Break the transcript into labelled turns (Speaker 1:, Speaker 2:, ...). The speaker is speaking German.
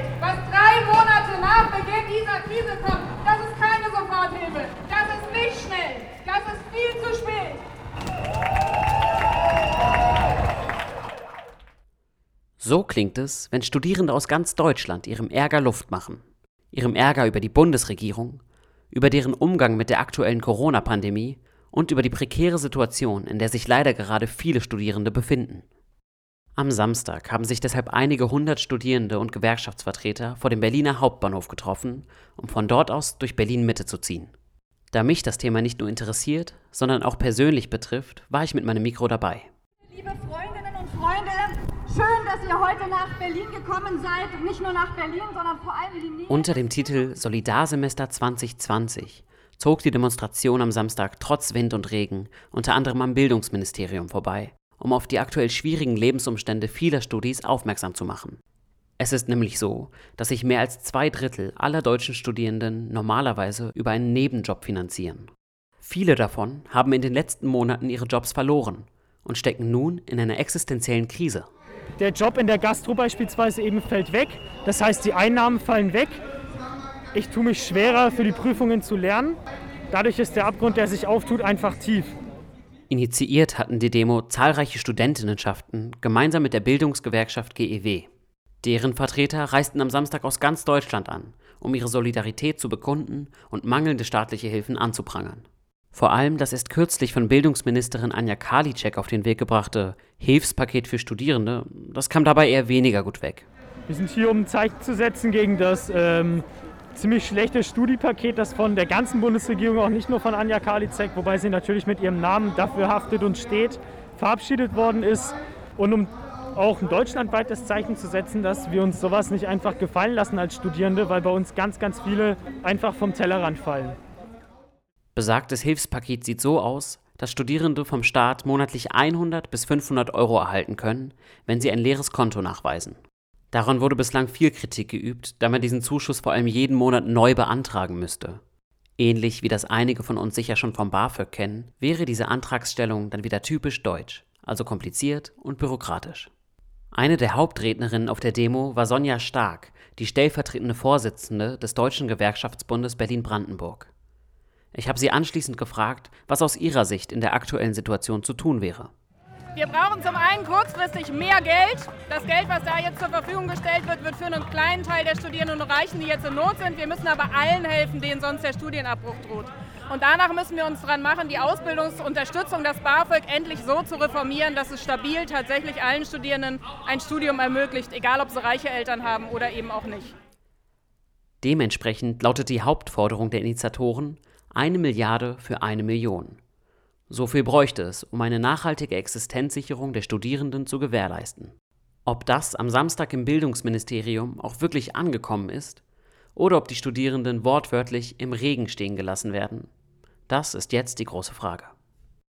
Speaker 1: Geld, was drei Monate nach Beginn dieser Krise kommt, das ist keine Soforthilfe. Das ist nicht schnell. Das ist viel zu spät.
Speaker 2: So klingt es, wenn Studierende aus ganz Deutschland ihrem Ärger Luft machen. Ihrem Ärger über die Bundesregierung, über deren Umgang mit der aktuellen Corona-Pandemie und über die prekäre Situation, in der sich leider gerade viele Studierende befinden. Am Samstag haben sich deshalb einige hundert Studierende und Gewerkschaftsvertreter vor dem Berliner Hauptbahnhof getroffen, um von dort aus durch Berlin Mitte zu ziehen. Da mich das Thema nicht nur interessiert, sondern auch persönlich betrifft, war ich mit meinem Mikro dabei.
Speaker 1: Liebe Freundinnen und Freunde, schön, dass ihr heute nach Berlin gekommen seid. Nicht nur nach Berlin, sondern vor allem in die Nähe.
Speaker 2: Unter dem Titel Solidarsemester 2020 zog die Demonstration am Samstag trotz Wind und Regen unter anderem am Bildungsministerium vorbei, um auf die aktuell schwierigen Lebensumstände vieler Studis aufmerksam zu machen. Es ist nämlich so, dass sich mehr als zwei Drittel aller deutschen Studierenden normalerweise über einen Nebenjob finanzieren. Viele davon haben in den letzten Monaten ihre Jobs verloren und stecken nun in einer existenziellen Krise.
Speaker 3: Der Job in der Gastro beispielsweise eben fällt weg. Das heißt, die Einnahmen fallen weg ich tue mich schwerer für die Prüfungen zu lernen. Dadurch ist der Abgrund, der sich auftut, einfach tief.
Speaker 2: Initiiert hatten die Demo zahlreiche Studentinnenschaften gemeinsam mit der Bildungsgewerkschaft GEW. Deren Vertreter reisten am Samstag aus ganz Deutschland an, um ihre Solidarität zu bekunden und mangelnde staatliche Hilfen anzuprangern. Vor allem das erst kürzlich von Bildungsministerin Anja Karliczek auf den Weg gebrachte Hilfspaket für Studierende, das kam dabei eher weniger gut weg.
Speaker 3: Wir sind hier, um ein Zeichen zu setzen gegen das ähm, ziemlich schlechtes Studiepaket, das von der ganzen Bundesregierung, auch nicht nur von Anja Karliczek, wobei sie natürlich mit ihrem Namen dafür haftet und steht, verabschiedet worden ist. Und um auch ein deutschlandweites Zeichen zu setzen, dass wir uns sowas nicht einfach gefallen lassen als Studierende, weil bei uns ganz, ganz viele einfach vom Tellerrand fallen.
Speaker 2: Besagtes Hilfspaket sieht so aus, dass Studierende vom Staat monatlich 100 bis 500 Euro erhalten können, wenn sie ein leeres Konto nachweisen. Daran wurde bislang viel Kritik geübt, da man diesen Zuschuss vor allem jeden Monat neu beantragen müsste. Ähnlich wie das einige von uns sicher schon vom BAföG kennen, wäre diese Antragsstellung dann wieder typisch deutsch, also kompliziert und bürokratisch. Eine der Hauptrednerinnen auf der Demo war Sonja Stark, die stellvertretende Vorsitzende des Deutschen Gewerkschaftsbundes Berlin-Brandenburg. Ich habe sie anschließend gefragt, was aus ihrer Sicht in der aktuellen Situation zu tun wäre.
Speaker 1: Wir brauchen zum einen kurzfristig mehr Geld. Das Geld, was da jetzt zur Verfügung gestellt wird, wird für einen kleinen Teil der Studierenden nur reichen, die jetzt in Not sind. Wir müssen aber allen helfen, denen sonst der Studienabbruch droht. Und danach müssen wir uns daran machen, die Ausbildungsunterstützung, das BAföG, endlich so zu reformieren, dass es stabil tatsächlich allen Studierenden ein Studium ermöglicht, egal ob sie reiche Eltern haben oder eben auch nicht.
Speaker 2: Dementsprechend lautet die Hauptforderung der Initiatoren eine Milliarde für eine Million. So viel bräuchte es, um eine nachhaltige Existenzsicherung der Studierenden zu gewährleisten. Ob das am Samstag im Bildungsministerium auch wirklich angekommen ist oder ob die Studierenden wortwörtlich im Regen stehen gelassen werden, das ist jetzt die große Frage.